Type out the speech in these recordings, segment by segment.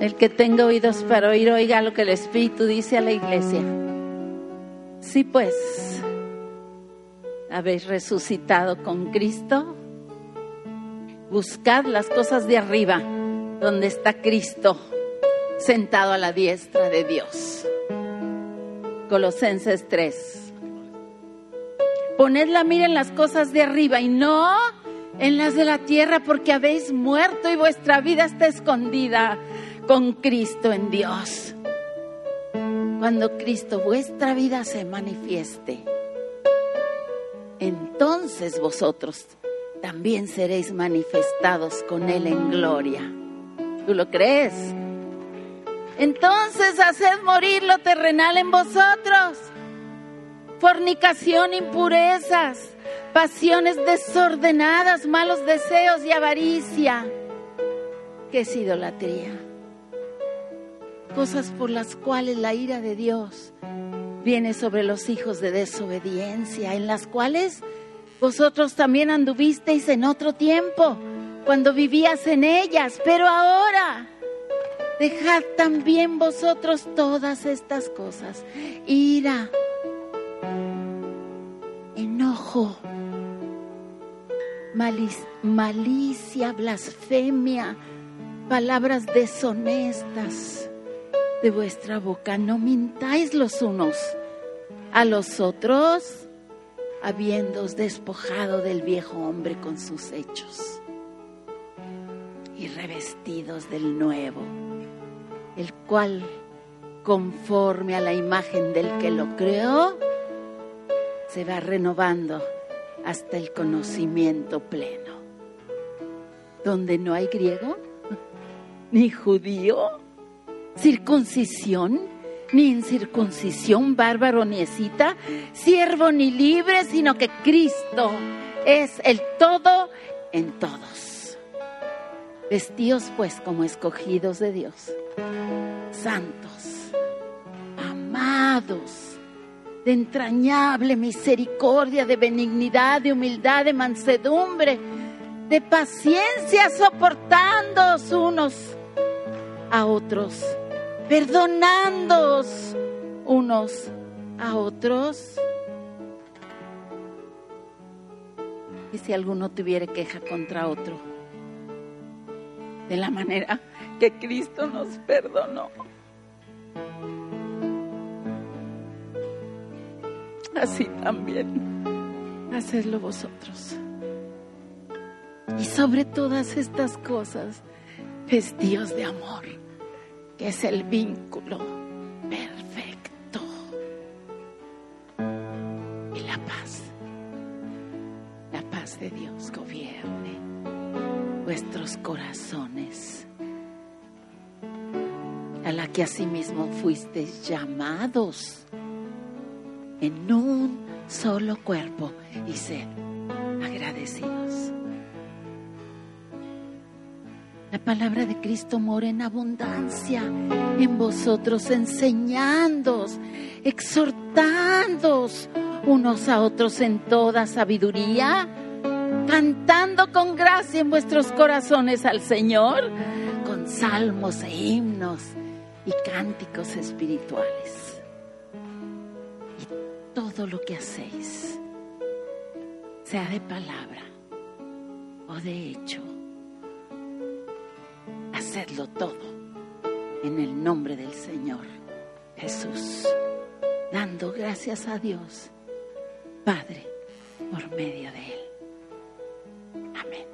El que tenga oídos para oír, oiga lo que el Espíritu dice a la iglesia. Sí, pues, habéis resucitado con Cristo. Buscad las cosas de arriba, donde está Cristo, sentado a la diestra de Dios. Colosenses 3. Poned la mira en las cosas de arriba y no en las de la tierra, porque habéis muerto y vuestra vida está escondida con Cristo en Dios. Cuando Cristo vuestra vida se manifieste, entonces vosotros también seréis manifestados con Él en gloria. ¿Tú lo crees? Entonces haced morir lo terrenal en vosotros. Fornicación, impurezas, pasiones desordenadas, malos deseos y avaricia. ¿Qué es idolatría? Cosas por las cuales la ira de Dios viene sobre los hijos de desobediencia, en las cuales vosotros también anduvisteis en otro tiempo, cuando vivías en ellas, pero ahora dejad también vosotros todas estas cosas, ira, enojo, malicia, blasfemia, palabras deshonestas de vuestra boca. No mintáis los unos a los otros, habiéndoos despojado del viejo hombre con sus hechos y revestidos del nuevo, el cual, conforme a la imagen del que lo creó, se va renovando hasta el conocimiento pleno, donde no hay griego ni judío circuncisión, ni incircuncisión, bárbaro ni escita, siervo ni libre, sino que Cristo es el todo en todos. Vestíos pues como escogidos de Dios, santos, amados, de entrañable misericordia, de benignidad, de humildad, de mansedumbre, de paciencia, soportándoos unos a otros perdonándoos unos a otros. Y si alguno tuviera queja contra otro, de la manera que Cristo nos perdonó. Así también, hacedlo vosotros. Y sobre todas estas cosas, vestidos de amor que es el vínculo perfecto. Y la paz, la paz de Dios gobierne vuestros corazones, a la que asimismo fuisteis llamados en un solo cuerpo y sed agradecidos. La palabra de Cristo mora en abundancia en vosotros, enseñándoos, exhortándoos unos a otros en toda sabiduría, cantando con gracia en vuestros corazones al Señor, con salmos e himnos y cánticos espirituales. Y todo lo que hacéis, sea de palabra o de hecho, hacedlo todo en el nombre del Señor Jesús, dando gracias a Dios, Padre, por medio de Él. Amén.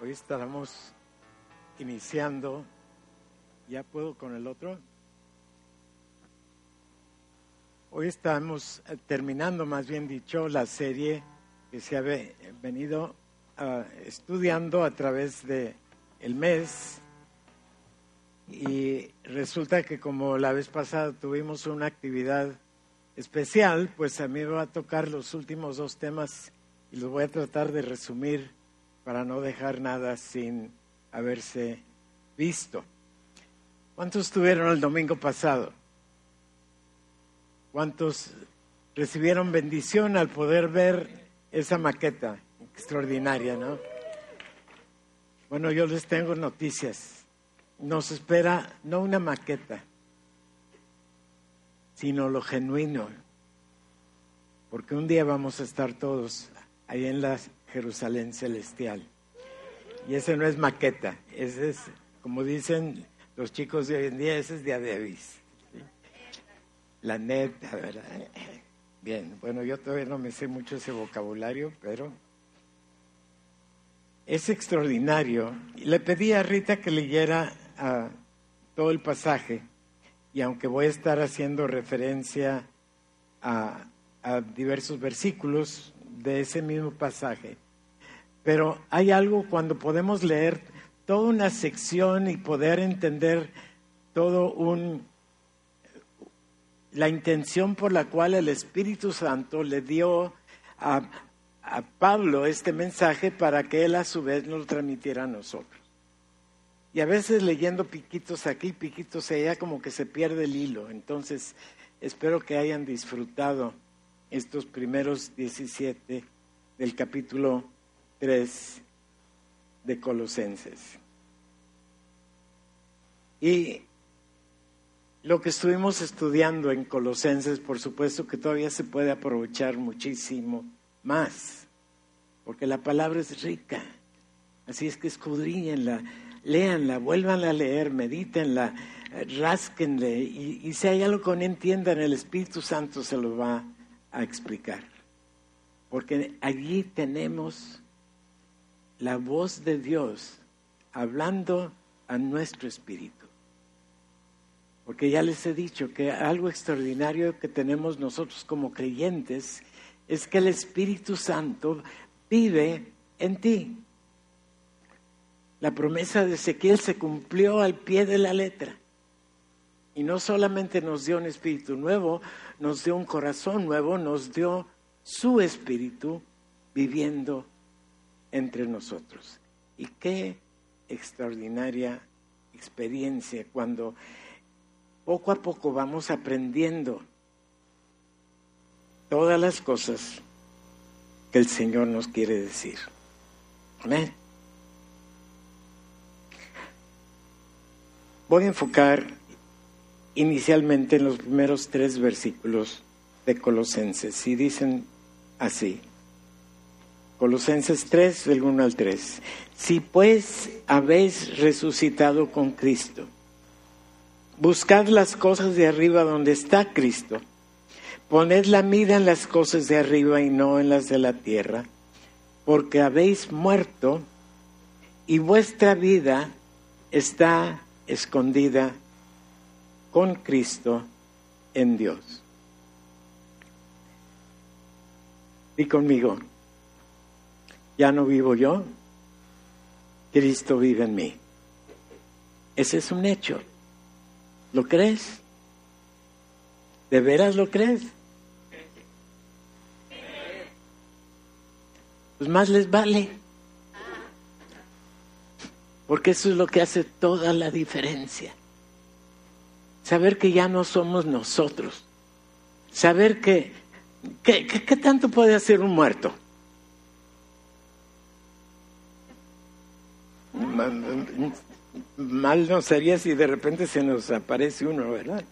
Hoy estaremos iniciando, ¿ya puedo con el otro? Hoy estamos eh, terminando, más bien dicho, la serie que se ha venido ah, estudiando a través de el mes y resulta que como la vez pasada tuvimos una actividad especial, pues a mí me va a tocar los últimos dos temas y los voy a tratar de resumir para no dejar nada sin haberse visto. ¿Cuántos estuvieron el domingo pasado? ¿Cuántos recibieron bendición al poder ver esa maqueta extraordinaria, ¿no? Bueno, yo les tengo noticias. Nos espera no una maqueta, sino lo genuino. Porque un día vamos a estar todos ahí en la Jerusalén celestial. Y ese no es maqueta, ese es, como dicen los chicos de hoy en día, ese es de Davis. La neta, ¿verdad? Bien, bueno, yo todavía no me sé mucho ese vocabulario, pero es extraordinario. Le pedí a Rita que leyera uh, todo el pasaje, y aunque voy a estar haciendo referencia a, a diversos versículos de ese mismo pasaje, pero hay algo cuando podemos leer toda una sección y poder entender todo un la intención por la cual el Espíritu Santo le dio a, a Pablo este mensaje para que él a su vez nos lo transmitiera a nosotros. Y a veces leyendo piquitos aquí, piquitos allá, como que se pierde el hilo. Entonces, espero que hayan disfrutado estos primeros 17 del capítulo 3 de Colosenses. Y lo que estuvimos estudiando en Colosenses, por supuesto que todavía se puede aprovechar muchísimo más, porque la palabra es rica. Así es que escudriñenla, léanla, vuelvan a leer, medítenla, rásquenle y, y si hay algo que no entiendan, el Espíritu Santo se lo va a explicar. Porque allí tenemos la voz de Dios hablando a nuestro espíritu. Porque ya les he dicho que algo extraordinario que tenemos nosotros como creyentes es que el Espíritu Santo vive en ti. La promesa de Ezequiel se cumplió al pie de la letra. Y no solamente nos dio un espíritu nuevo, nos dio un corazón nuevo, nos dio su espíritu viviendo entre nosotros. Y qué extraordinaria experiencia cuando poco a poco vamos aprendiendo todas las cosas que el Señor nos quiere decir. Amén. Voy a enfocar inicialmente en los primeros tres versículos de Colosenses y dicen así. Colosenses 3, del 1 al 3. Si pues habéis resucitado con Cristo, Buscad las cosas de arriba donde está Cristo. Poned la mira en las cosas de arriba y no en las de la tierra, porque habéis muerto y vuestra vida está escondida con Cristo en Dios. Y conmigo, ya no vivo yo, Cristo vive en mí. Ese es un hecho. ¿Lo crees? ¿De veras lo crees? Pues más les vale. Porque eso es lo que hace toda la diferencia. Saber que ya no somos nosotros. Saber que, ¿qué tanto puede hacer un muerto? Mal no sería si de repente se nos aparece uno, ¿verdad?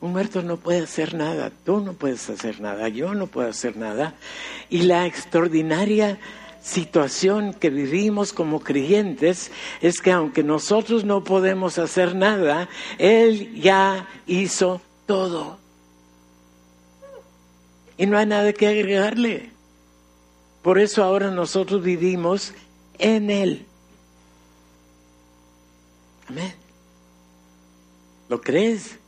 Un muerto no puede hacer nada, tú no puedes hacer nada, yo no puedo hacer nada. Y la extraordinaria situación que vivimos como creyentes es que aunque nosotros no podemos hacer nada, Él ya hizo todo. Y no hay nada que agregarle. Por eso ahora nosotros vivimos en Él. Amén. ¿Lo crees?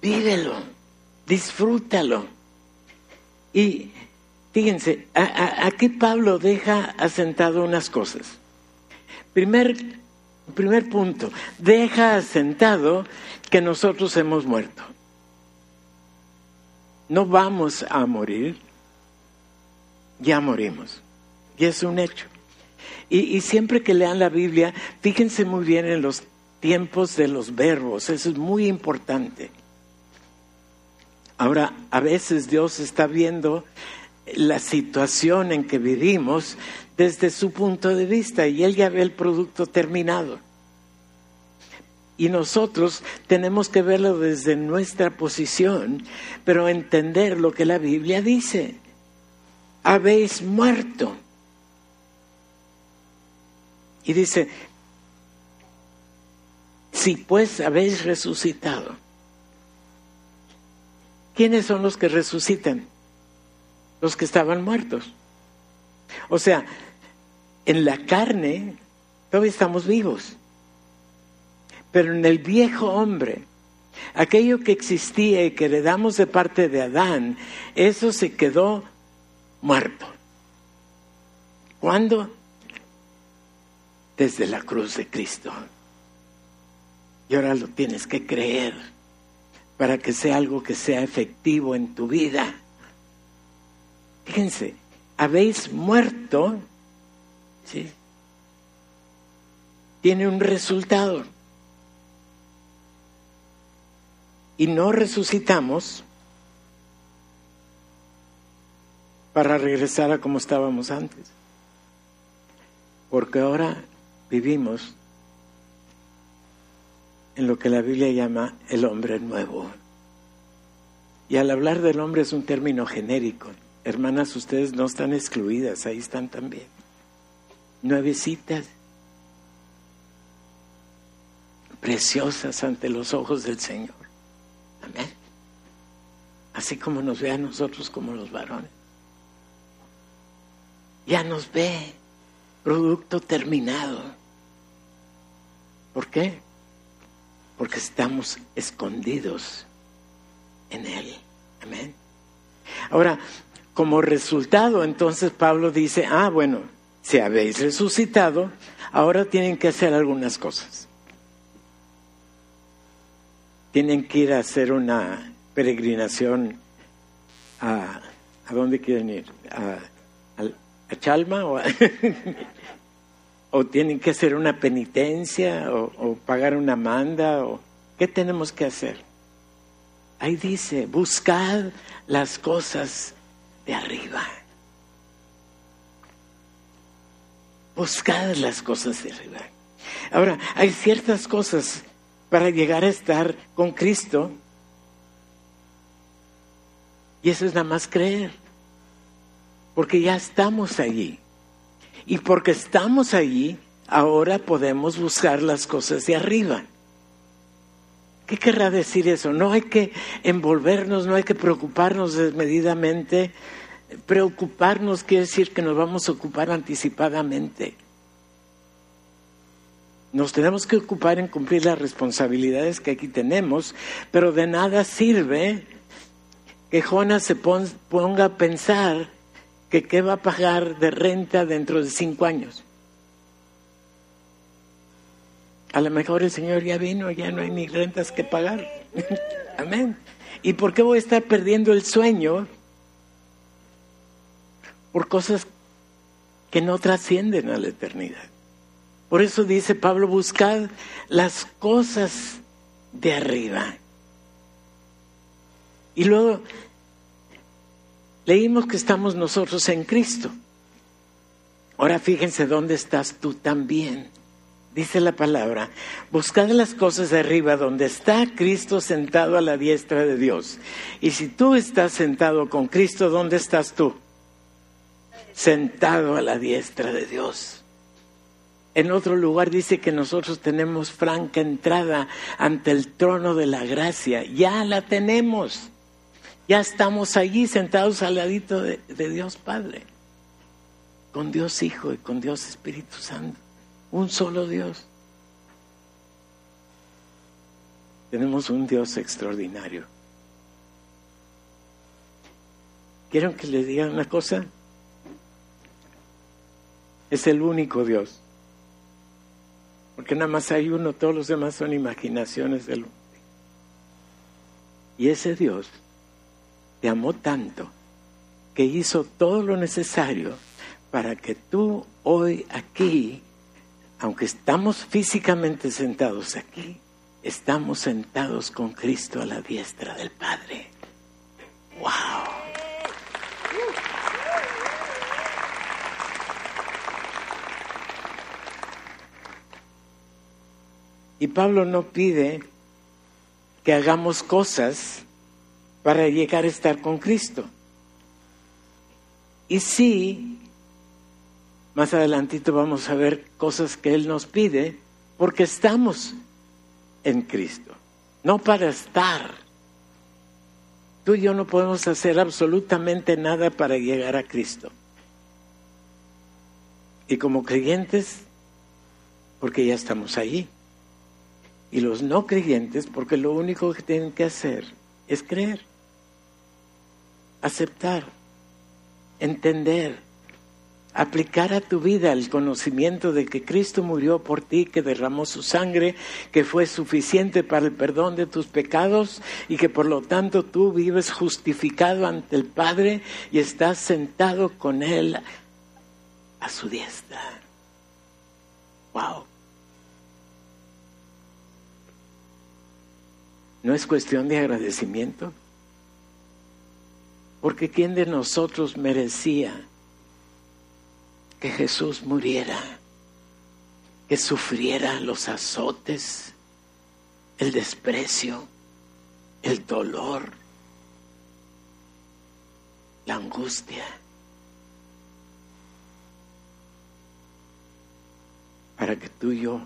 Vívelo, disfrútalo. Y fíjense, aquí Pablo deja asentado unas cosas. Primer, primer punto, deja asentado que nosotros hemos muerto. No vamos a morir, ya morimos. Y es un hecho. Y, siempre que lean la Biblia, fíjense muy bien en los tiempos de los verbos, eso es muy importante. Ahora, a veces Dios está viendo la situación en que vivimos desde su punto de vista y Él ya ve el producto terminado. Y nosotros tenemos que verlo desde nuestra posición, pero entender lo que la Biblia dice. Habéis muerto. Y dice, si pues habéis resucitado, ¿quiénes son los que resucitan? Los que estaban muertos. O sea, en la carne todavía estamos vivos, pero en el viejo hombre, aquello que existía y que heredamos de parte de Adán, eso se quedó muerto. ¿Cuándo? Desde la cruz de Cristo. Y ahora lo tienes que creer para que sea algo que sea efectivo en tu vida. Fíjense, habéis muerto, ¿sí? Tiene un resultado. Y no resucitamos para regresar a como estábamos antes. Porque ahora vivimos en lo que la Biblia llama el hombre nuevo. Y al hablar del hombre es un término genérico. Hermanas, ustedes no están excluidas, ahí están también. Nuevecitas, preciosas ante los ojos del Señor. Amén. Así como nos ve a nosotros como los varones. Ya nos ve producto terminado. ¿Por qué? porque estamos escondidos en Él. Amén. Ahora, como resultado, entonces Pablo dice, ah, bueno, si habéis resucitado, ahora tienen que hacer algunas cosas. Tienen que ir a hacer una peregrinación a... ¿A dónde quieren ir? ¿A, a, Chalma? O o tienen que hacer una penitencia o, pagar una manda o qué tenemos que hacer. Ahí dice, buscad las cosas de arriba. Buscad las cosas de arriba. Ahora, hay ciertas cosas para llegar a estar con Cristo y eso es nada más creer, porque ya estamos allí. Y porque estamos allí, ahora podemos buscar las cosas de arriba. ¿Qué querrá decir eso? No hay que envolvernos, no hay que preocuparnos desmedidamente. Preocuparnos quiere decir que nos vamos a ocupar anticipadamente. Nos tenemos que ocupar en cumplir las responsabilidades que aquí tenemos, pero de nada sirve que Jonas se ponga a pensar que qué va a pagar de renta dentro de cinco años. A lo mejor el Señor ya vino, ya no hay ni rentas que pagar. Amén. ¿Y por qué voy a estar perdiendo el sueño por cosas que no trascienden a la eternidad? Por eso dice Pablo, buscad las cosas de arriba. Y luego Leímos que estamos nosotros en Cristo. Ahora fíjense dónde estás tú también. Dice la palabra, buscad las cosas de arriba donde está Cristo sentado a la diestra de Dios. Y si tú estás sentado con Cristo, ¿dónde estás tú? Sentado a la diestra de Dios. En otro lugar dice que nosotros tenemos franca entrada ante el trono de la gracia. Ya la tenemos. Ya estamos allí sentados al ladito de, Dios Padre, con Dios Hijo y con Dios Espíritu Santo. Un solo Dios. Tenemos un Dios extraordinario. ¿Quieren que les diga una cosa? Es el único Dios. Porque nada más hay uno, todos los demás son imaginaciones del hombre. Y ese Dios te amó tanto que hizo todo lo necesario para que tú hoy aquí, aunque estamos físicamente sentados aquí, estamos sentados con Cristo a la diestra del Padre. ¡Wow! Y Pablo no pide que hagamos cosas para llegar a estar con Cristo. Y sí, más adelantito vamos a ver cosas que Él nos pide porque estamos en Cristo, no para estar. Tú y yo no podemos hacer absolutamente nada para llegar a Cristo. Y como creyentes, porque ya estamos allí. Y los no creyentes, porque lo único que tienen que hacer es creer, aceptar, entender, aplicar a tu vida el conocimiento de que Cristo murió por ti, que derramó su sangre, que fue suficiente para el perdón de tus pecados y que por lo tanto tú vives justificado ante el Padre y estás sentado con Él a su diestra. Wow. ¿No es cuestión de agradecimiento? Porque ¿quién de nosotros merecía que Jesús muriera, que sufriera los azotes, el desprecio, el dolor, la angustia? Para que tú y yo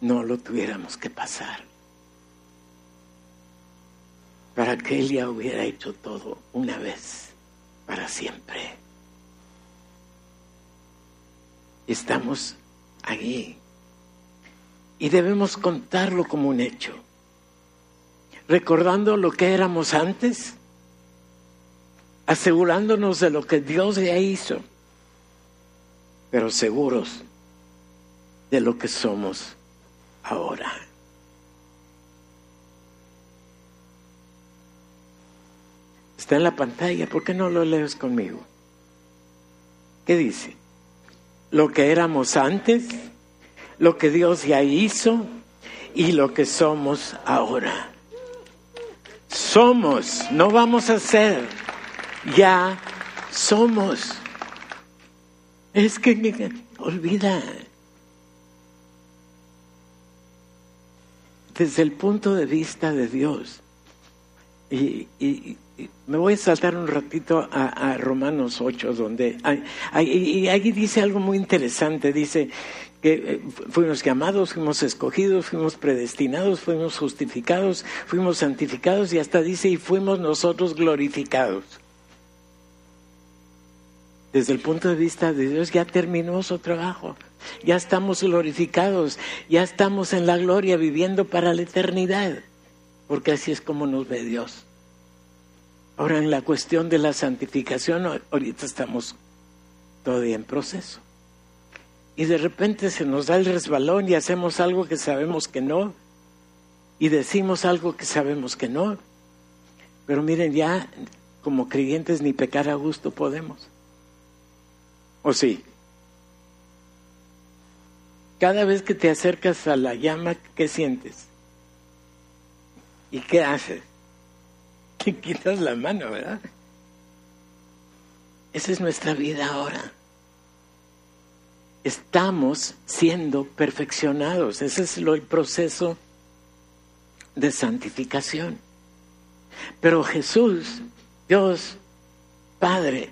no lo tuviéramos que pasar para que Él ya hubiera hecho todo una vez, para siempre. Estamos allí y debemos contarlo como un hecho, recordando lo que éramos antes, asegurándonos de lo que Dios ya hizo, pero seguros de lo que somos ahora. Está en la pantalla, ¿por qué no lo lees conmigo? ¿Qué dice? Lo que éramos antes, lo que Dios ya hizo y lo que somos ahora. Somos, no vamos a ser, ya somos. Es que olvida. Desde el punto de vista de Dios, y, me voy a saltar un ratito a, Romanos 8, donde y ahí dice algo muy interesante. Dice que eh, fuimos llamados, fuimos escogidos, fuimos predestinados, fuimos justificados, fuimos santificados y hasta dice y fuimos nosotros glorificados. Desde el punto de vista de Dios ya terminó su trabajo, ya estamos glorificados, ya estamos en la gloria viviendo para la eternidad, porque así es como nos ve Dios. Ahora en la cuestión de la santificación, ahorita estamos todavía en proceso. Y de repente se nos da el resbalón y hacemos algo que sabemos que no. Y decimos algo que sabemos que no. Pero miren, ya como creyentes ni pecar a gusto podemos. ¿O sí? Cada vez que te acercas a la llama, ¿qué sientes? ¿Y qué haces? Quitas la mano, ¿verdad? Esa es nuestra vida ahora. Estamos siendo perfeccionados. Ese es el proceso de santificación. Pero Jesús, Dios, Padre,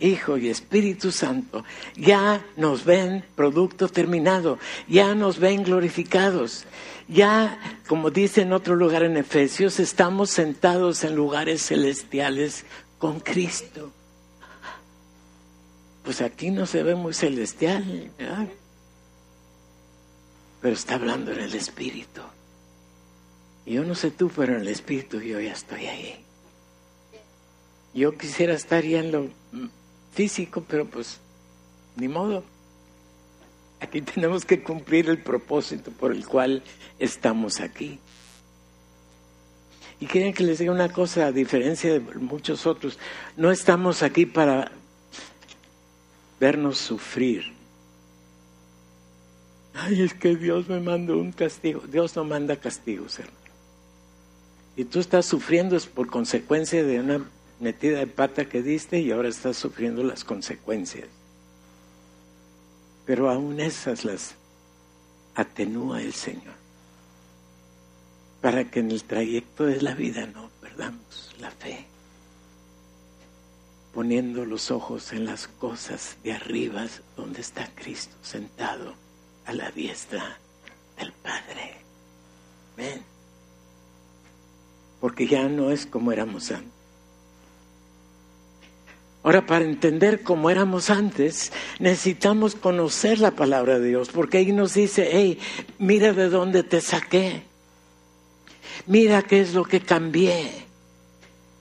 Hijo y Espíritu Santo, ya nos ven producto terminado, ya nos ven glorificados, ya, como dice en otro lugar en Efesios, estamos sentados en lugares celestiales con Cristo. Pues aquí no se ve muy celestial, ¿verdad? pero está hablando en el Espíritu. Yo no sé tú, pero en el Espíritu yo ya estoy ahí. Yo quisiera estar ya en lo físico, pero pues ni modo. Aquí tenemos que cumplir el propósito por el cual estamos aquí. Y quieren que les diga una cosa, a diferencia de muchos otros, no estamos aquí para vernos sufrir. Ay, es que Dios me mandó un castigo. Dios no manda castigos, hermano. Y tú estás sufriendo es por consecuencia de una metida de pata que diste y ahora estás sufriendo las consecuencias. Pero aún esas las atenúa el Señor para que en el trayecto de la vida no perdamos la fe, poniendo los ojos en las cosas de arriba donde está Cristo sentado a la diestra del Padre. Ven, porque ya no es como éramos antes. Ahora, para entender cómo éramos antes, necesitamos conocer la palabra de Dios, porque ahí nos dice, hey, mira de dónde te saqué, mira qué es lo que cambié,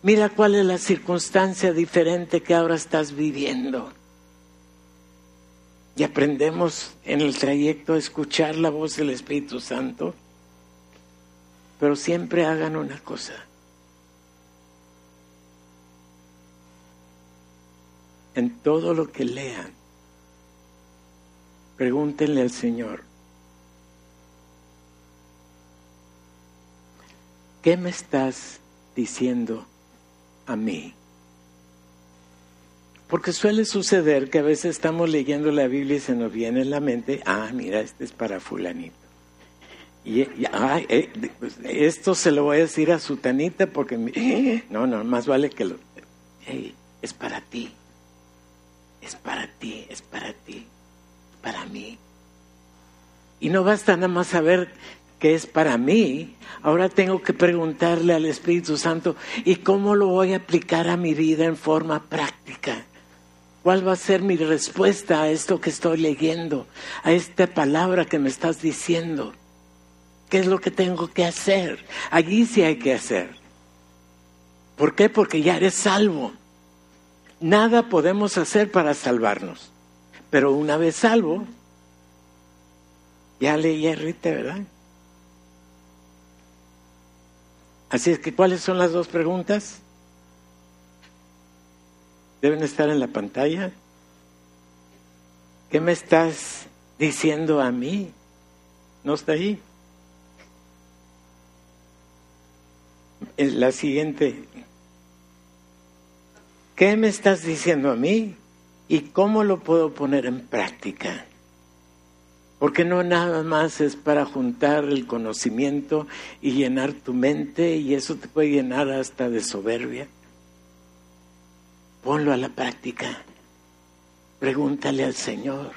mira cuál es la circunstancia diferente que ahora estás viviendo. Y aprendemos en el trayecto a escuchar la voz del Espíritu Santo, pero siempre hagan una cosa en todo lo que lean, pregúntenle al Señor, ¿qué me estás diciendo a mí? Porque suele suceder que a veces estamos leyendo la Biblia y se nos viene en la mente, ah, mira, este es para fulanito. Y, eh, pues, esto se lo voy a decir a su tanita porque, no, no, más vale que lo, es para ti es para ti, es para ti, para mí. Y no basta nada más saber que es para mí, ahora tengo que preguntarle al Espíritu Santo, ¿y cómo lo voy a aplicar a mi vida en forma práctica? ¿Cuál va a ser mi respuesta a esto que estoy leyendo, a esta palabra que me estás diciendo? ¿Qué es lo que tengo que hacer? Allí sí hay que hacer. ¿Por qué? Porque ya eres salvo. Nada podemos hacer para salvarnos. Pero una vez salvo, ya leí Rita, ¿verdad? Así es que, ¿cuáles son las dos preguntas? Deben estar en la pantalla. ¿Qué me estás diciendo a mí? ¿No está ahí? La siguiente, ¿Qué me estás diciendo a mí? ¿Y cómo lo puedo poner en práctica? Porque no nada más es para juntar el conocimiento y llenar tu mente y eso te puede llenar hasta de soberbia. Ponlo a la práctica. Pregúntale al Señor,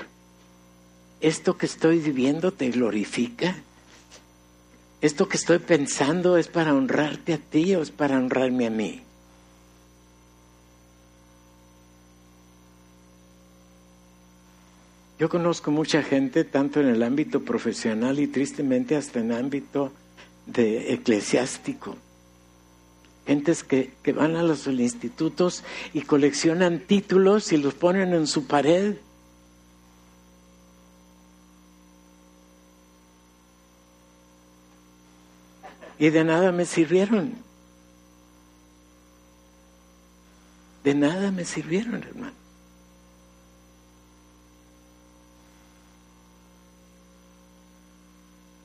¿esto que estoy viviendo te glorifica? ¿Esto que estoy pensando es para honrarte a ti o es para honrarme a mí? Yo conozco mucha gente, tanto en el ámbito profesional y tristemente hasta en el ámbito de eclesiástico. Gentes que, que van a los institutos y coleccionan títulos y los ponen en su pared. Y de nada me sirvieron. De nada me sirvieron, hermano.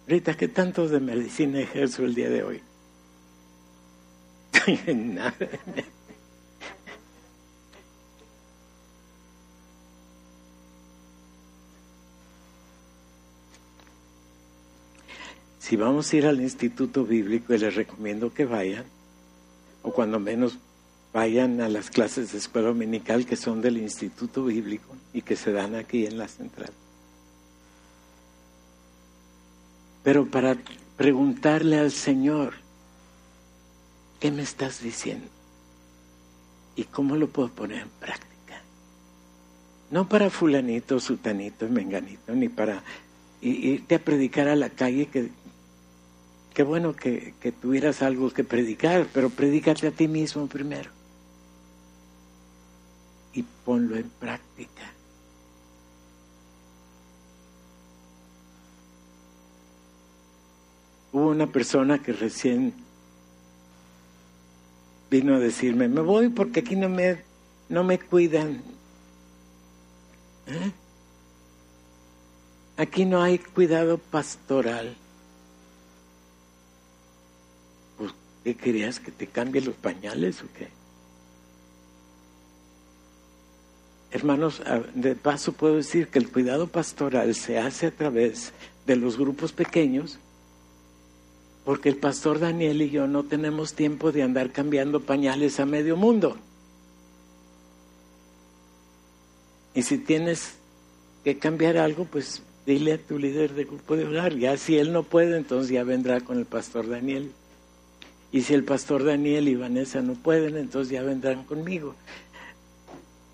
Rita, ¿qué tanto de medicina ejerzo el día de hoy? Nada. Si vamos a ir al instituto bíblico, les recomiendo que vayan, o cuando menos vayan a las clases de escuela dominical que son del instituto bíblico y que se dan aquí en la central. Pero para preguntarle al Señor, ¿qué me estás diciendo? ¿Y cómo lo puedo poner en práctica? No para fulanito, sutanito, menganito, ni para irte a predicar a la calle, que qué bueno que, que tuvieras algo que predicar, pero predícate a ti mismo primero. Y ponlo en práctica. Hubo una persona que recién vino a decirme, me voy porque aquí no me, no me cuidan. ¿Eh? Aquí no hay cuidado pastoral. Pues, ¿Qué querías? ¿Que te cambie los pañales o qué? Hermanos, de paso puedo decir que el cuidado pastoral se hace a través de los grupos pequeños, porque el pastor Daniel y yo no tenemos tiempo de andar cambiando pañales a medio mundo. Y si tienes que cambiar algo, pues dile a tu líder de grupo de hogar. Ya si él no puede, entonces ya vendrá con el pastor Daniel. Y si el pastor Daniel y Vanessa no pueden, entonces ya vendrán conmigo.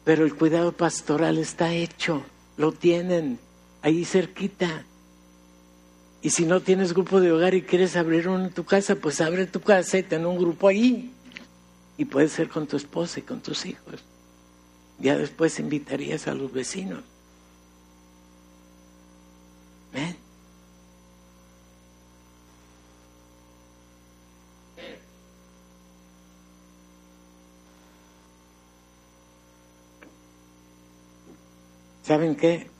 Pero el cuidado pastoral está hecho, lo tienen ahí cerquita. Y si no tienes grupo de hogar y quieres abrir uno en tu casa, pues abre tu casa y ten un grupo ahí. Y puede ser con tu esposa y con tus hijos. Ya después invitarías a los vecinos. ¿Ven? ¿Saben qué?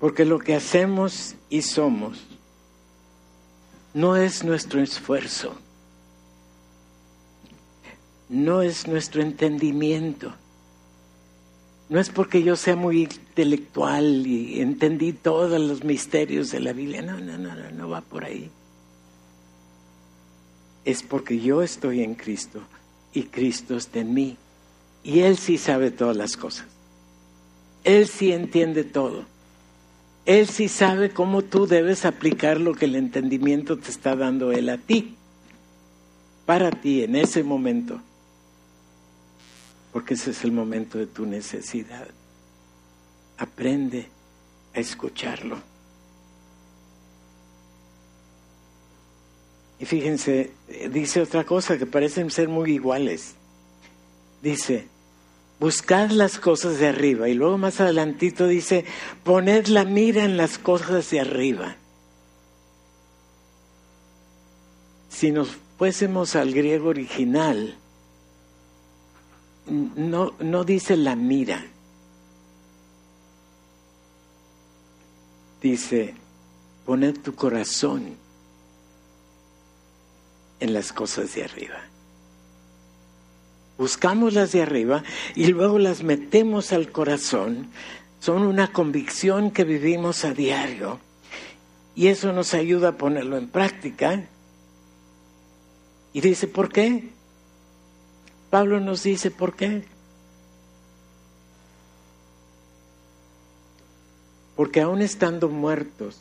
Porque lo que hacemos y somos no es nuestro esfuerzo, no es nuestro entendimiento, no es porque yo sea muy intelectual y entendí todos los misterios de la Biblia, no, no, no, no, no va por ahí. Es porque yo estoy en Cristo y Cristo está en mí y Él sí sabe todas las cosas. Él sí entiende todo. Él sí sabe cómo tú debes aplicar lo que el entendimiento te está dando Él a ti, para ti en ese momento, porque ese es el momento de tu necesidad. Aprende a escucharlo. Y fíjense, dice otra cosa que parecen ser muy iguales. Dice, buscad las cosas de arriba. Y luego más adelantito dice, poned la mira en las cosas de arriba. Si nos fuésemos al griego original, no, no dice la mira. Dice, poned tu corazón en las cosas de arriba buscamos las de arriba y luego las metemos al corazón, son una convicción que vivimos a diario y eso nos ayuda a ponerlo en práctica. Y dice, ¿por qué? Pablo nos dice, ¿por qué? Porque aún estando muertos,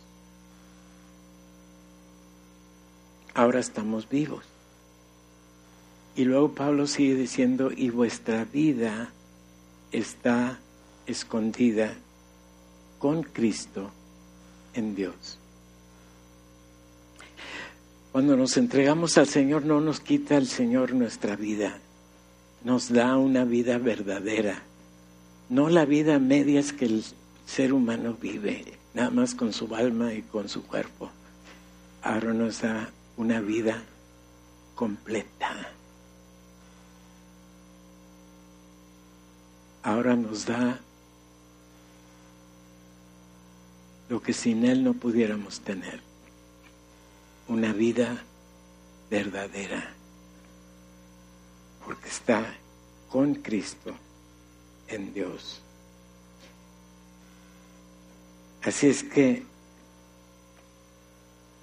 ahora estamos vivos. Y luego Pablo sigue diciendo, y vuestra vida está escondida con Cristo en Dios. Cuando nos entregamos al Señor no nos quita el Señor nuestra vida, nos da una vida verdadera, no la vida a medias que el ser humano vive, nada más con su alma y con su cuerpo. Ahora nos da una vida completa. Ahora nos da lo que sin Él no pudiéramos tener, una vida verdadera, porque está con Cristo en Dios. Así es que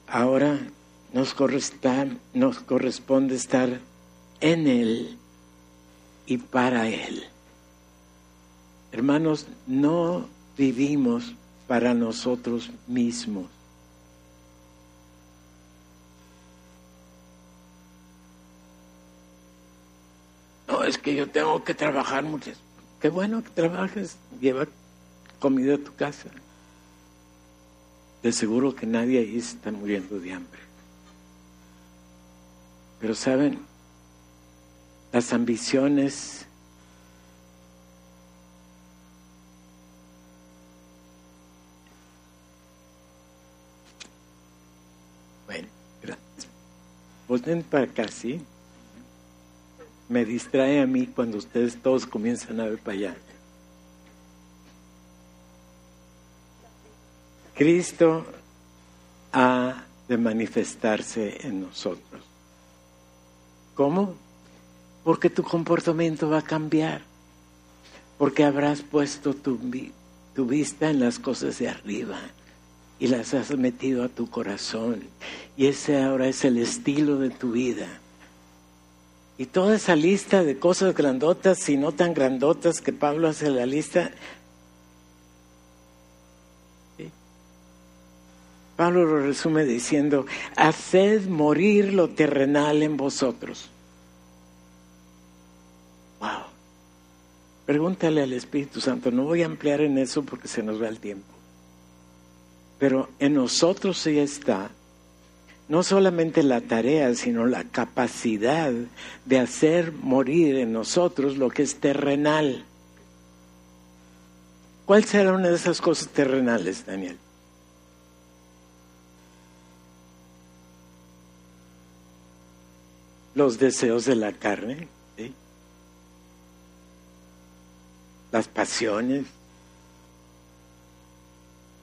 ahora nos corresponde, estar en Él y para Él. Hermanos, no vivimos para nosotros mismos. No, es que yo tengo que trabajar mucho. Qué bueno que trabajes, lleva comida a tu casa. De seguro que nadie ahí está muriendo de hambre. Pero saben, las ambiciones ven para acá. Me distrae a mí cuando ustedes todos comienzan a ver para allá. Cristo ha de manifestarse en nosotros. ¿Cómo? Porque tu comportamiento va a cambiar. Porque habrás puesto tu vista en las cosas de arriba y las has metido a tu corazón. Y ese ahora es el estilo de tu vida. Y toda esa lista de cosas grandotas y no tan grandotas que Pablo hace la lista, Pablo lo resume diciendo, haced morir lo terrenal en vosotros. Wow. Pregúntale al Espíritu Santo, no voy a ampliar en eso porque se nos va el tiempo. Pero en nosotros ya está no solamente la tarea, sino la capacidad de hacer morir en nosotros lo que es terrenal. ¿Cuál será una de esas cosas terrenales, Daniel? Los deseos de la carne, las pasiones,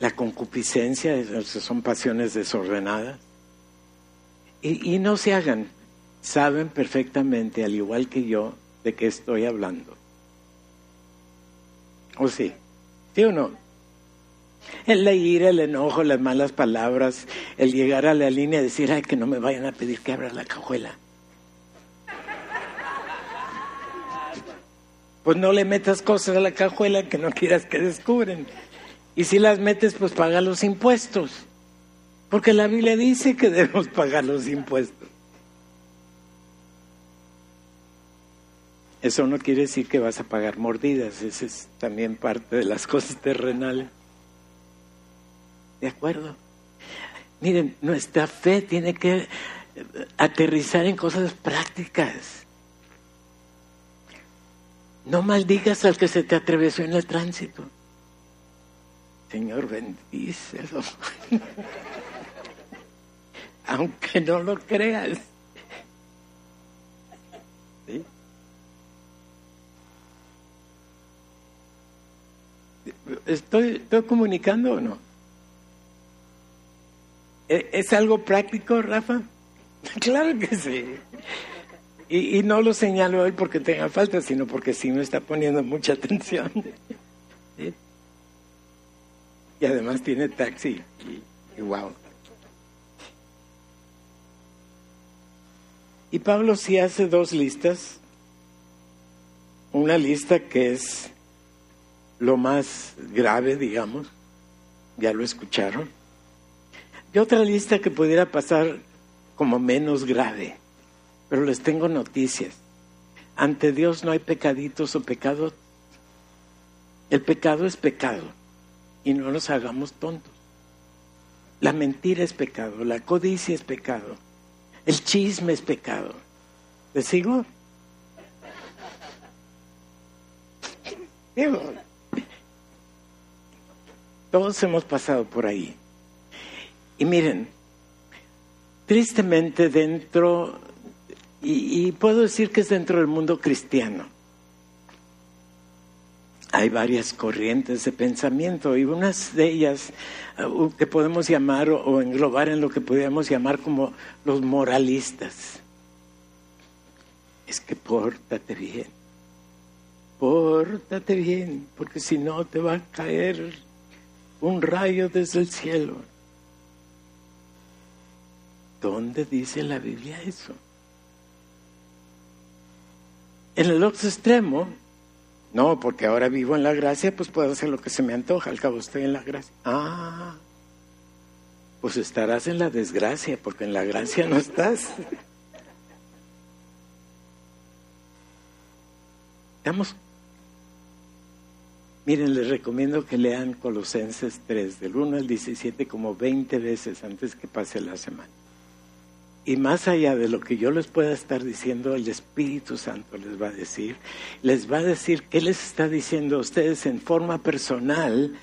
la concupiscencia, son pasiones desordenadas y, no se hagan, saben perfectamente, al igual que yo, de qué estoy hablando. ¿O sí? ¿Sí o no? El ira, el enojo, las malas palabras, el llegar a la línea y decir, ay, que no me vayan a pedir que abra la cajuela. Pues no le metas cosas a la cajuela que no quieras que descubren. Y si las metes, pues paga los impuestos. Porque la Biblia dice que debemos pagar los impuestos. Eso no quiere decir que vas a pagar mordidas, esa es también parte de las cosas terrenales. ¿De acuerdo? Miren, nuestra fe tiene que aterrizar en cosas prácticas. No maldigas al que se te atravesó en el tránsito. Señor, bendícelo. aunque no lo creas. ¿Estoy, ¿Estoy comunicando o no? ¿E, ¿Es algo práctico, Rafa? Claro que sí. Y, y, no lo señalo hoy porque tenga falta, sino porque sí me está poniendo mucha atención. Y además tiene taxi. y wow. Y Pablo sí hace dos listas. Una lista que es lo más grave, digamos, ya lo escucharon. Y otra lista que pudiera pasar como menos grave. Pero les tengo noticias. Ante Dios no hay pecaditos o pecados. El pecado es pecado. Y no nos hagamos tontos. La mentira es pecado, la codicia es pecado, el chisme es pecado. ¿Le sigo? todos hemos pasado por ahí. Y miren, tristemente dentro, y, puedo decir que es dentro del mundo cristiano, hay varias corrientes de pensamiento y unas de ellas uh, que podemos llamar o, englobar en lo que podríamos llamar como los moralistas. Es que pórtate bien, pórtate bien, porque si no te va a caer un rayo desde el cielo. ¿Dónde dice la Biblia eso? En el otro extremo no, porque ahora vivo en la gracia, pues puedo hacer lo que se me antoja, al cabo estoy en la gracia. Ah, pues estarás en la desgracia, porque en la gracia no estás. Estamos. Miren, les recomiendo que lean Colosenses 3, del 1 al 17, como 20 veces antes que pase la semana. Y más allá de lo que yo les pueda estar diciendo, el Espíritu Santo les va a decir, les va a decir qué les está diciendo a ustedes en forma personal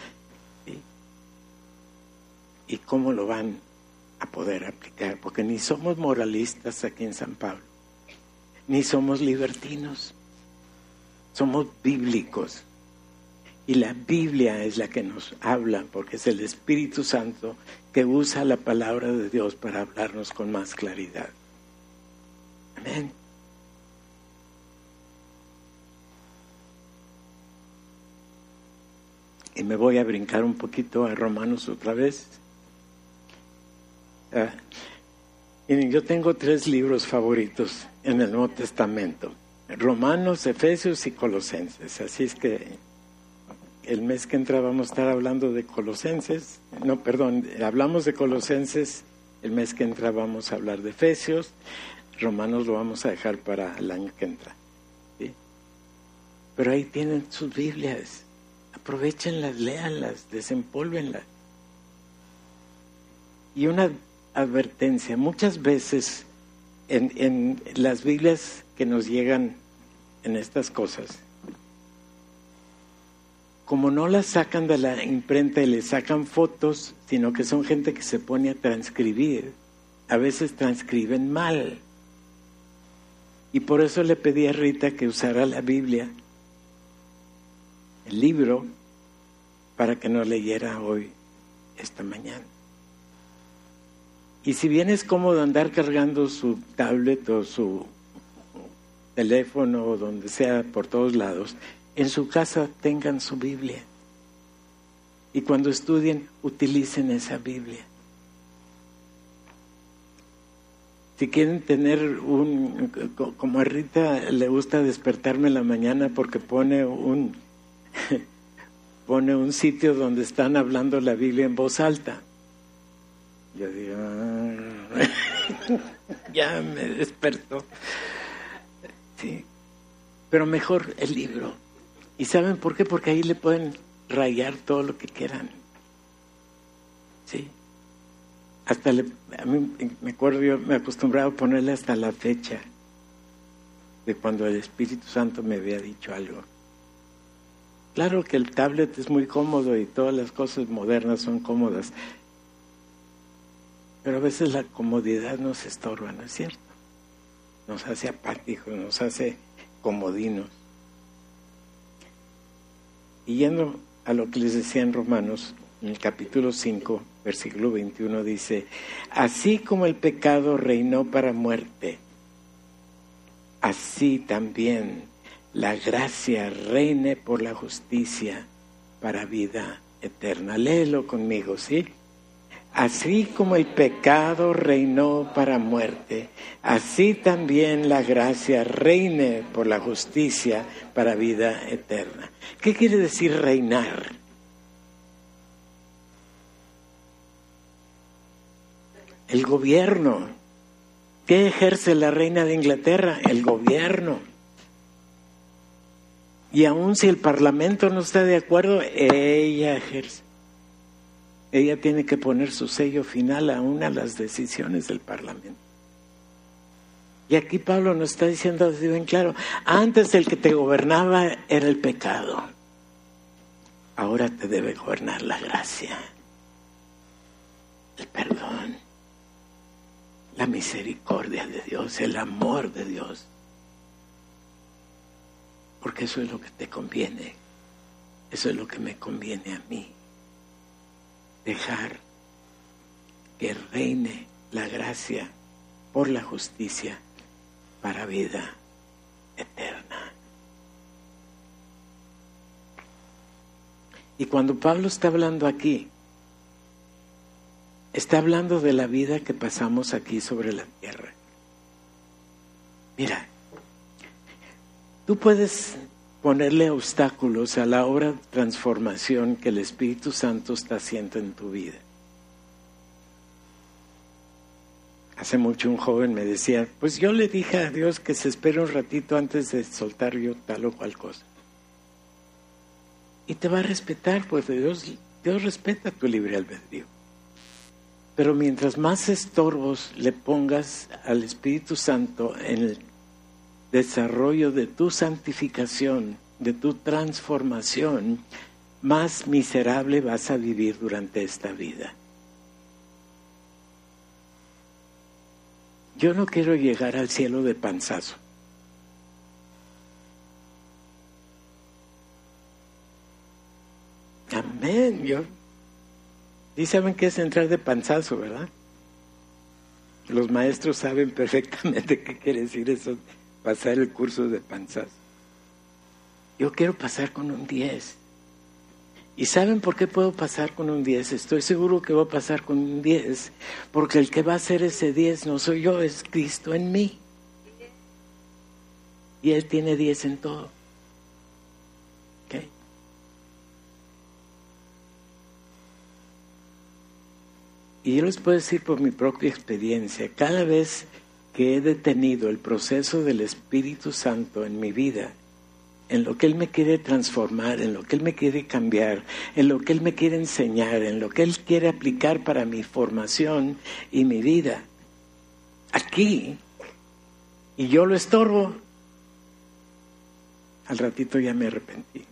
y cómo lo van a poder aplicar, porque ni somos moralistas aquí en San Pablo, ni somos libertinos, somos bíblicos. Y la Biblia es la que nos habla, porque es el Espíritu Santo que usa la palabra de Dios para hablarnos con más claridad. Amén. Y me voy a brincar un poquito a Romanos otra vez. Ah, yo tengo tres libros favoritos en el Nuevo Testamento. Romanos, Efesios y Colosenses. Así es que el mes que entra vamos a estar hablando de Colosenses. No, perdón, hablamos de Colosenses. El mes que entra vamos a hablar de Efesios. Romanos lo vamos a dejar para el año que entra. Pero ahí tienen sus Biblias. Aprovechenlas, léanlas, desempólvenlas. Y una advertencia, muchas veces en, en las Biblias que nos llegan en estas cosas, como no las sacan de la imprenta y le sacan fotos, sino que son gente que se pone a transcribir, a veces transcriben mal. Y por eso le pedí a Rita que usara la Biblia, el libro, para que nos leyera hoy, esta mañana. Y si bien es cómodo andar cargando su tablet o su teléfono o donde sea por todos lados, en su casa tengan su Biblia. Y cuando estudien, utilicen esa Biblia. Si quieren tener un, como a Rita le gusta despertarme en la mañana porque pone un, pone un sitio donde están hablando la Biblia en voz alta. Yo digo, ah, ya me despertó. Sí, pero mejor el libro. ¿Y saben por qué? Porque ahí le pueden rayar todo lo que quieran. Sí. Hasta le, a mí me acuerdo, yo me acostumbraba a ponerle hasta la fecha de cuando el Espíritu Santo me había dicho algo. Claro que el tablet es muy cómodo y todas las cosas modernas son cómodas, pero a veces la comodidad nos estorba, ¿no es cierto? Nos hace apáticos, nos hace comodinos. Y yendo a lo que les decía en Romanos, en el capítulo 5, versículo 21 dice, así como el pecado reinó para muerte, así también la gracia reine por la justicia para vida eterna. Léelo conmigo, ¿sí? Así como el pecado reinó para muerte, así también la gracia reine por la justicia para vida eterna. ¿Qué quiere decir reinar? El gobierno. ¿Qué ejerce la reina de Inglaterra? El gobierno. Y aun si el Parlamento no está de acuerdo, ella ejerce. Ella tiene que poner su sello final a una de las decisiones del Parlamento. Y aquí Pablo nos está diciendo así bien claro, antes el que te gobernaba era el pecado, ahora te debe gobernar la gracia, el perdón, la misericordia de Dios, el amor de Dios, porque eso es lo que te conviene, eso es lo que me conviene a mí dejar que reine la gracia por la justicia para vida eterna. Y cuando Pablo está hablando aquí, está hablando de la vida que pasamos aquí sobre la tierra. Mira, tú puedes ponerle obstáculos a la obra de transformación que el Espíritu Santo está haciendo en tu vida. Hace mucho un joven me decía, pues yo le dije a Dios que se espere un ratito antes de soltar yo tal o cual cosa. Y te va a respetar, pues Dios, Dios respeta tu libre albedrío. Pero mientras más estorbos le pongas al Espíritu Santo en el desarrollo de tu santificación, de tu transformación, más miserable vas a vivir durante esta vida. Yo no quiero llegar al cielo de panzazo. Amén. Yo, y saben qué es entrar de panzazo, ¿verdad? Los maestros saben perfectamente qué quiere decir eso pasar el curso de panzas. Yo quiero pasar con un 10. ¿Y saben por qué puedo pasar con un 10? Estoy seguro que voy a pasar con un 10, porque el que va a hacer ese 10 no soy yo, es Cristo en mí. Y Él tiene 10 en todo. Y yo les puedo decir por mi propia experiencia, cada vez que he detenido el proceso del Espíritu Santo en mi vida, en lo que Él me quiere transformar, en lo que Él me quiere cambiar, en lo que Él me quiere enseñar, en lo que Él quiere aplicar para mi formación y mi vida, aquí, y yo lo estorbo, al ratito ya me arrepentí,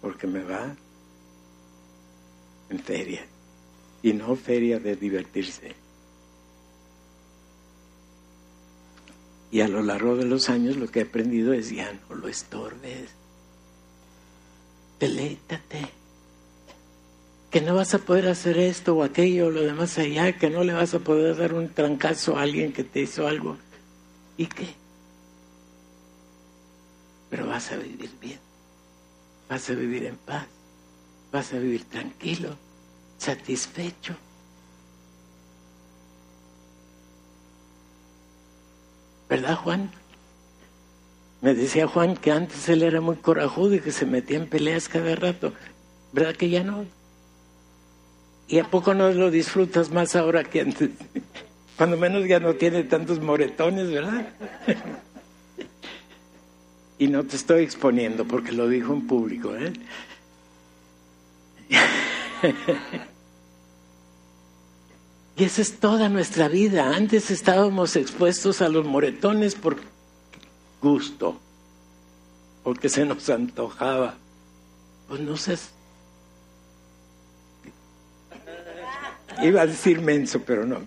porque me va en feria y no feria de divertirse. Y a lo largo de los años lo que he aprendido es ya no lo estorbes. Deleítate. Que no vas a poder hacer esto o aquello o lo demás allá, que no le vas a poder dar un trancazo a alguien que te hizo algo. ¿Y qué? Pero vas a vivir bien. Vas a vivir en paz. Vas a vivir tranquilo satisfecho. ¿Verdad, Juan? Me decía Juan que antes él era muy corajudo y que se metía en peleas cada rato. ¿Verdad que ya no? ¿Y a poco no lo disfrutas más ahora que antes? Cuando menos ya no tiene tantos moretones, ¿verdad? y no te estoy exponiendo porque lo dijo en público, ¿eh? y esa es toda nuestra vida. Antes estábamos expuestos a los moretones por gusto, porque se nos antojaba. Pues no sé. Iba a decir menso, pero no.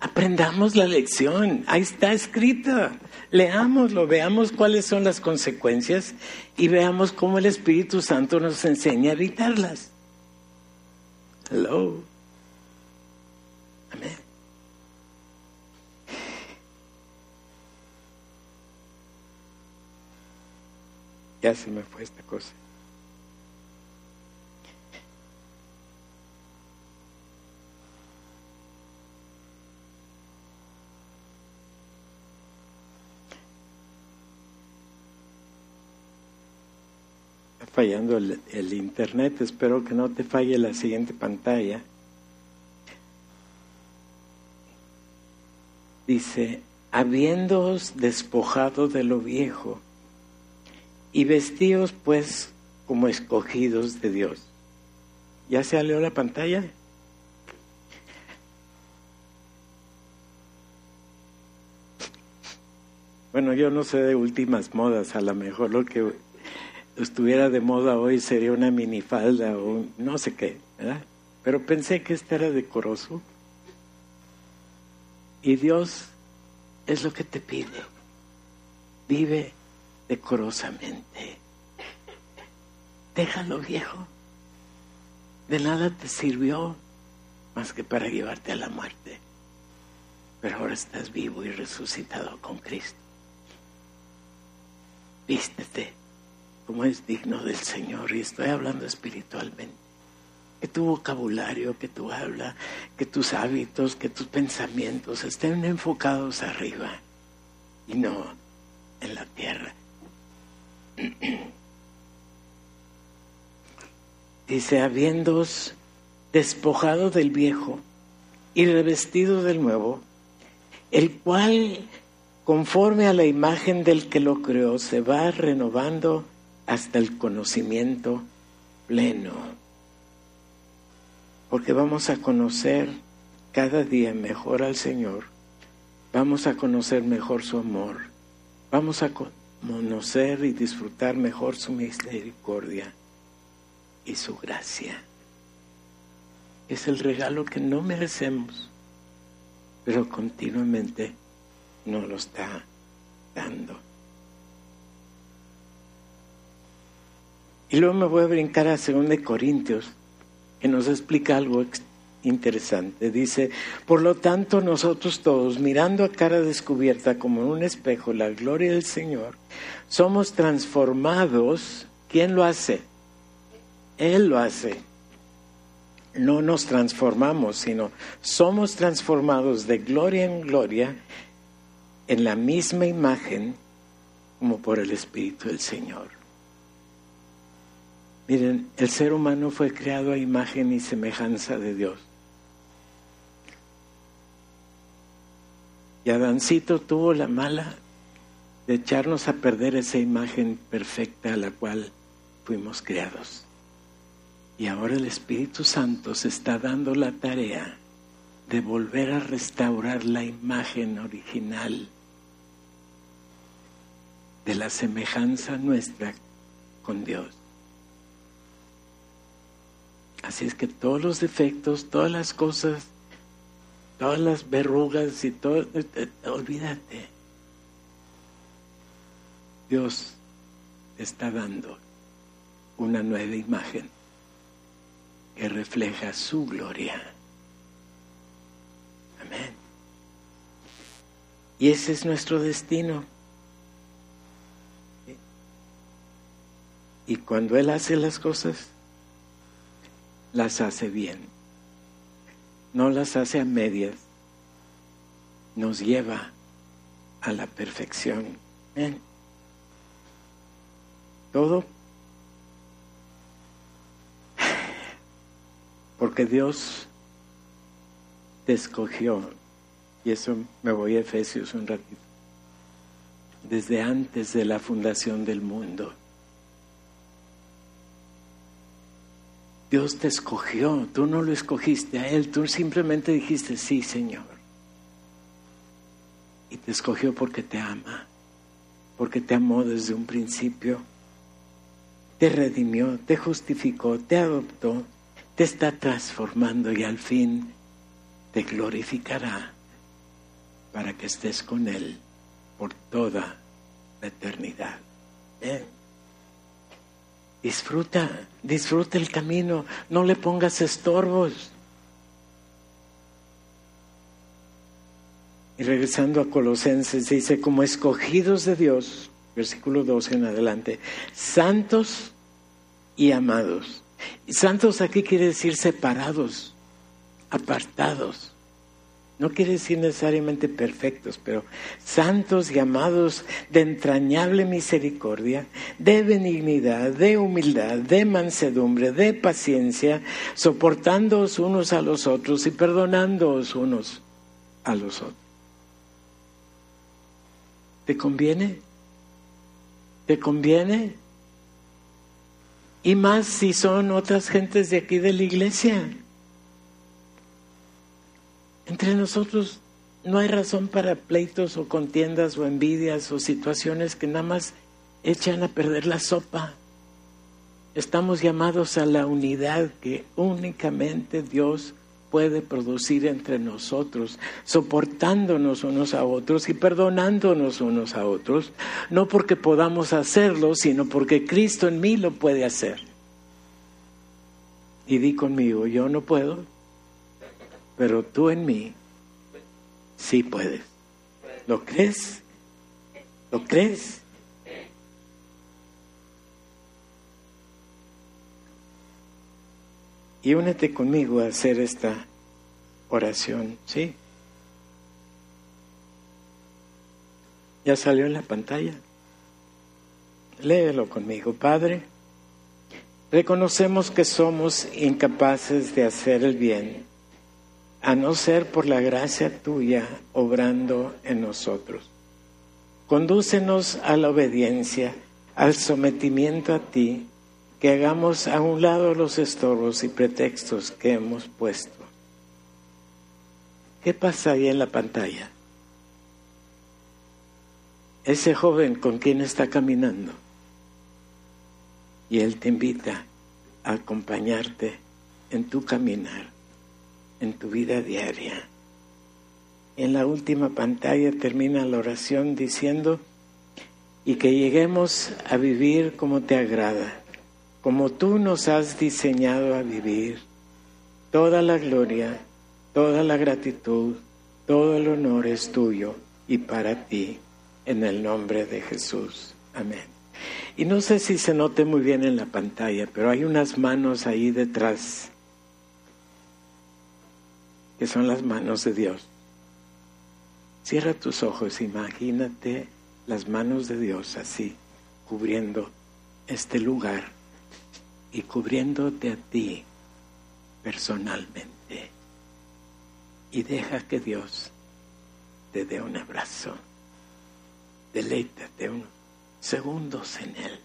aprendamos la lección. Ahí está escrita. Leámoslo, veamos cuáles son las consecuencias y veamos cómo el Espíritu Santo nos enseña a evitarlas. Hello. Amén. Ya se me fue esta cosa. Fallando el, internet, espero que no te falle la siguiente pantalla. Dice, habiéndoos despojado de lo viejo y vestidos pues como escogidos de Dios. ¿Ya se salió la pantalla? Bueno, yo no sé de últimas modas, a lo mejor lo que estuviera de moda hoy sería una minifalda o no sé qué, ¿verdad? Pero pensé que este era decoroso. Y Dios es lo que te pide. Vive decorosamente. Déjalo viejo. De nada te sirvió más que para llevarte a la muerte. Pero ahora estás vivo y resucitado con Cristo. Vístete como es digno del Señor, y estoy hablando espiritualmente. Que tu vocabulario, que tu habla, que tus hábitos, que tus pensamientos estén enfocados arriba y no en la tierra. Dice, habiéndos despojado del viejo y revestido del nuevo, el cual, conforme a la imagen del que lo creó, se va renovando hasta el conocimiento pleno. Porque vamos a conocer cada día mejor al Señor, vamos a conocer mejor su amor, vamos a conocer y disfrutar mejor su misericordia y su gracia. Es el regalo que no merecemos, pero continuamente nos lo está dando. Y luego me voy a brincar a 2 Corintios, que nos explica algo interesante. Dice, por lo tanto nosotros todos, mirando a cara descubierta como en un espejo la gloria del Señor, somos transformados, ¿Quién lo hace? Él lo hace. No nos transformamos, sino somos transformados de gloria en gloria en la misma imagen como por el Espíritu del Señor. Miren, el ser humano fue creado a imagen y semejanza de Dios. Y Adancito tuvo la mala de echarnos a perder esa imagen perfecta a la cual fuimos creados. Y ahora el Espíritu Santo se está dando la tarea de volver a restaurar la imagen original de la semejanza nuestra con Dios. Así es que todos los defectos, todas las cosas, todas las verrugas y todo, eh, eh, olvídate. Dios está dando una nueva imagen que refleja su gloria. Amén. Y ese es nuestro destino. Y cuando Él hace las cosas, las hace bien. No las hace a medias. Nos lleva a la perfección. Todo porque Dios te escogió. Y eso me voy a Efesios un ratito. Desde antes de la fundación del mundo. Dios te escogió, tú no lo escogiste a Él, tú simplemente dijiste, sí, Señor. Y te escogió porque te ama, porque te amó desde un principio, te redimió, te justificó, te adoptó, te está transformando y al fin te glorificará para que estés con Él por toda la eternidad. ¿Eh? Disfruta, disfruta el camino, no le pongas estorbos. Y regresando a Colosenses, dice, como escogidos de Dios, versículo 12 en adelante, santos y amados. Santos aquí quiere decir separados, apartados. No quiere decir necesariamente perfectos, pero santos llamados de entrañable misericordia, de benignidad, de humildad, de mansedumbre, de paciencia, soportándoos unos a los otros y perdonándoos unos a los otros. ¿Te conviene? ¿Te conviene? Y más si son otras gentes de aquí de la iglesia. Entre nosotros no hay razón para pleitos o contiendas o envidias o situaciones que nada más echan a perder la sopa. Estamos llamados a la unidad que únicamente Dios puede producir entre nosotros, soportándonos unos a otros y perdonándonos unos a otros, no porque podamos hacerlo, sino porque Cristo en mí lo puede hacer. Y di conmigo, yo no puedo, pero tú en mí sí puedes. ¿Lo crees? ¿Lo crees? Y únete conmigo a hacer esta oración, ¿sí? Ya salió en la pantalla. Léelo conmigo, Padre. Reconocemos que somos incapaces de hacer el bien a no ser por la gracia tuya obrando en nosotros. Condúcenos a la obediencia, al sometimiento a ti, que hagamos a un lado los estorbos y pretextos que hemos puesto. ¿Qué pasa ahí en la pantalla? Ese joven con quien está caminando. Y él te invita a acompañarte en tu caminar en tu vida diaria. En la última pantalla termina la oración diciendo, y que lleguemos a vivir como te agrada, como tú nos has diseñado a vivir. Toda la gloria, toda la gratitud, todo el honor es tuyo y para ti, en el nombre de Jesús. Amén. Y no sé si se note muy bien en la pantalla, pero hay unas manos ahí detrás, son las manos de Dios. Cierra tus ojos, imagínate las manos de Dios así, cubriendo este lugar y cubriéndote a ti personalmente. Y deja que Dios te dé un abrazo. Deleítate unos segundos en Él.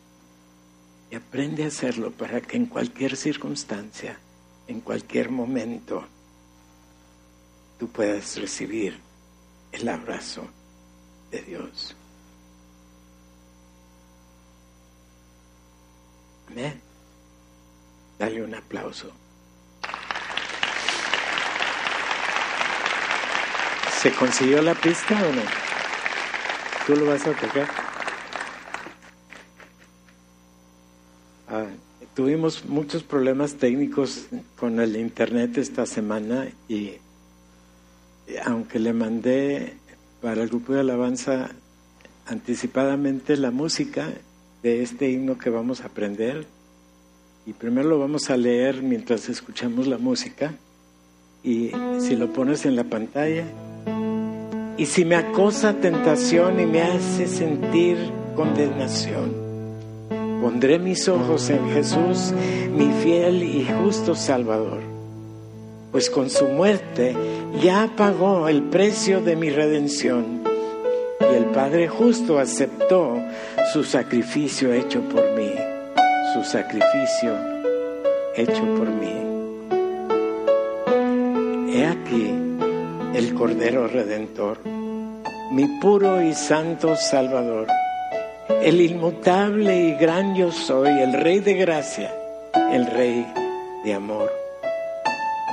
Y aprende a hacerlo para que en cualquier circunstancia, en cualquier momento, tú puedas recibir el abrazo de Dios. Amén. Dale un aplauso. ¿Se consiguió la pista o no? ¿Tú lo vas a tocar? Ah, tuvimos muchos problemas técnicos con el internet esta semana y aunque le mandé para el grupo de alabanza anticipadamente la música de este himno que vamos a aprender, y primero lo vamos a leer mientras escuchamos la música, y si lo pones en la pantalla, y si me acosa tentación y me hace sentir condenación, pondré mis ojos en Jesús, mi fiel y justo Salvador, pues con su muerte ya pagó el precio de mi redención y el Padre justo aceptó su sacrificio hecho por mí, su sacrificio hecho por mí. He aquí el Cordero Redentor, mi puro y santo Salvador, el inmutable y gran yo soy, el Rey de gracia, el Rey de amor.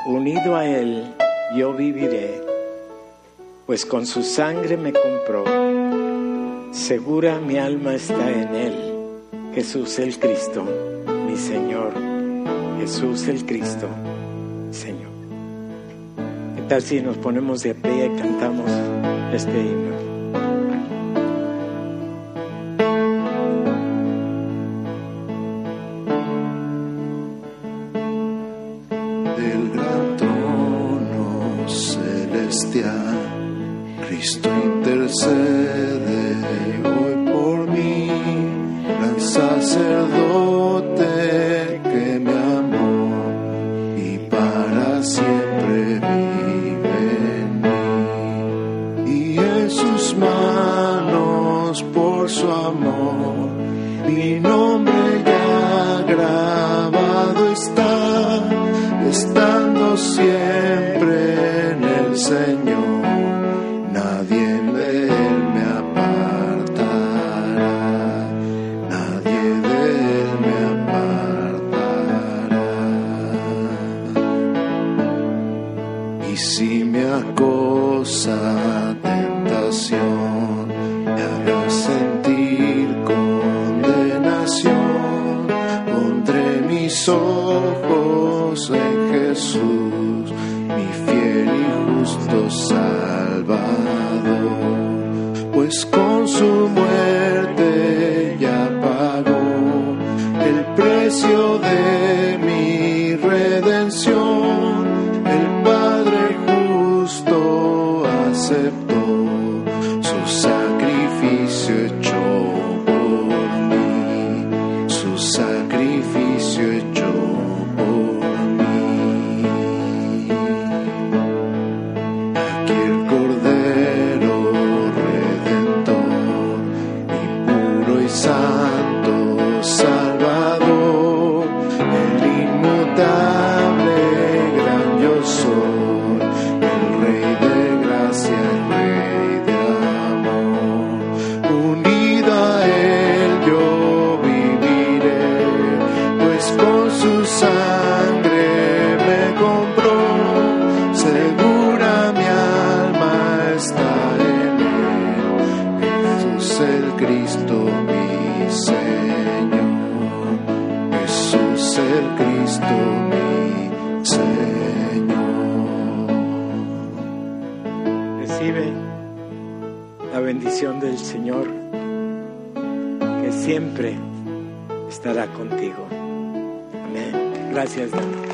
Unido a Él yo viviré, pues con su sangre me compró. Segura mi alma está en Él, Jesús el Cristo, mi Señor, Jesús el Cristo, Señor tal si nos ponemos de pie y cantamos este himno? Ojos en Jesús, mi fiel y justo Salvador, pues con su muerte Gracias, Dani.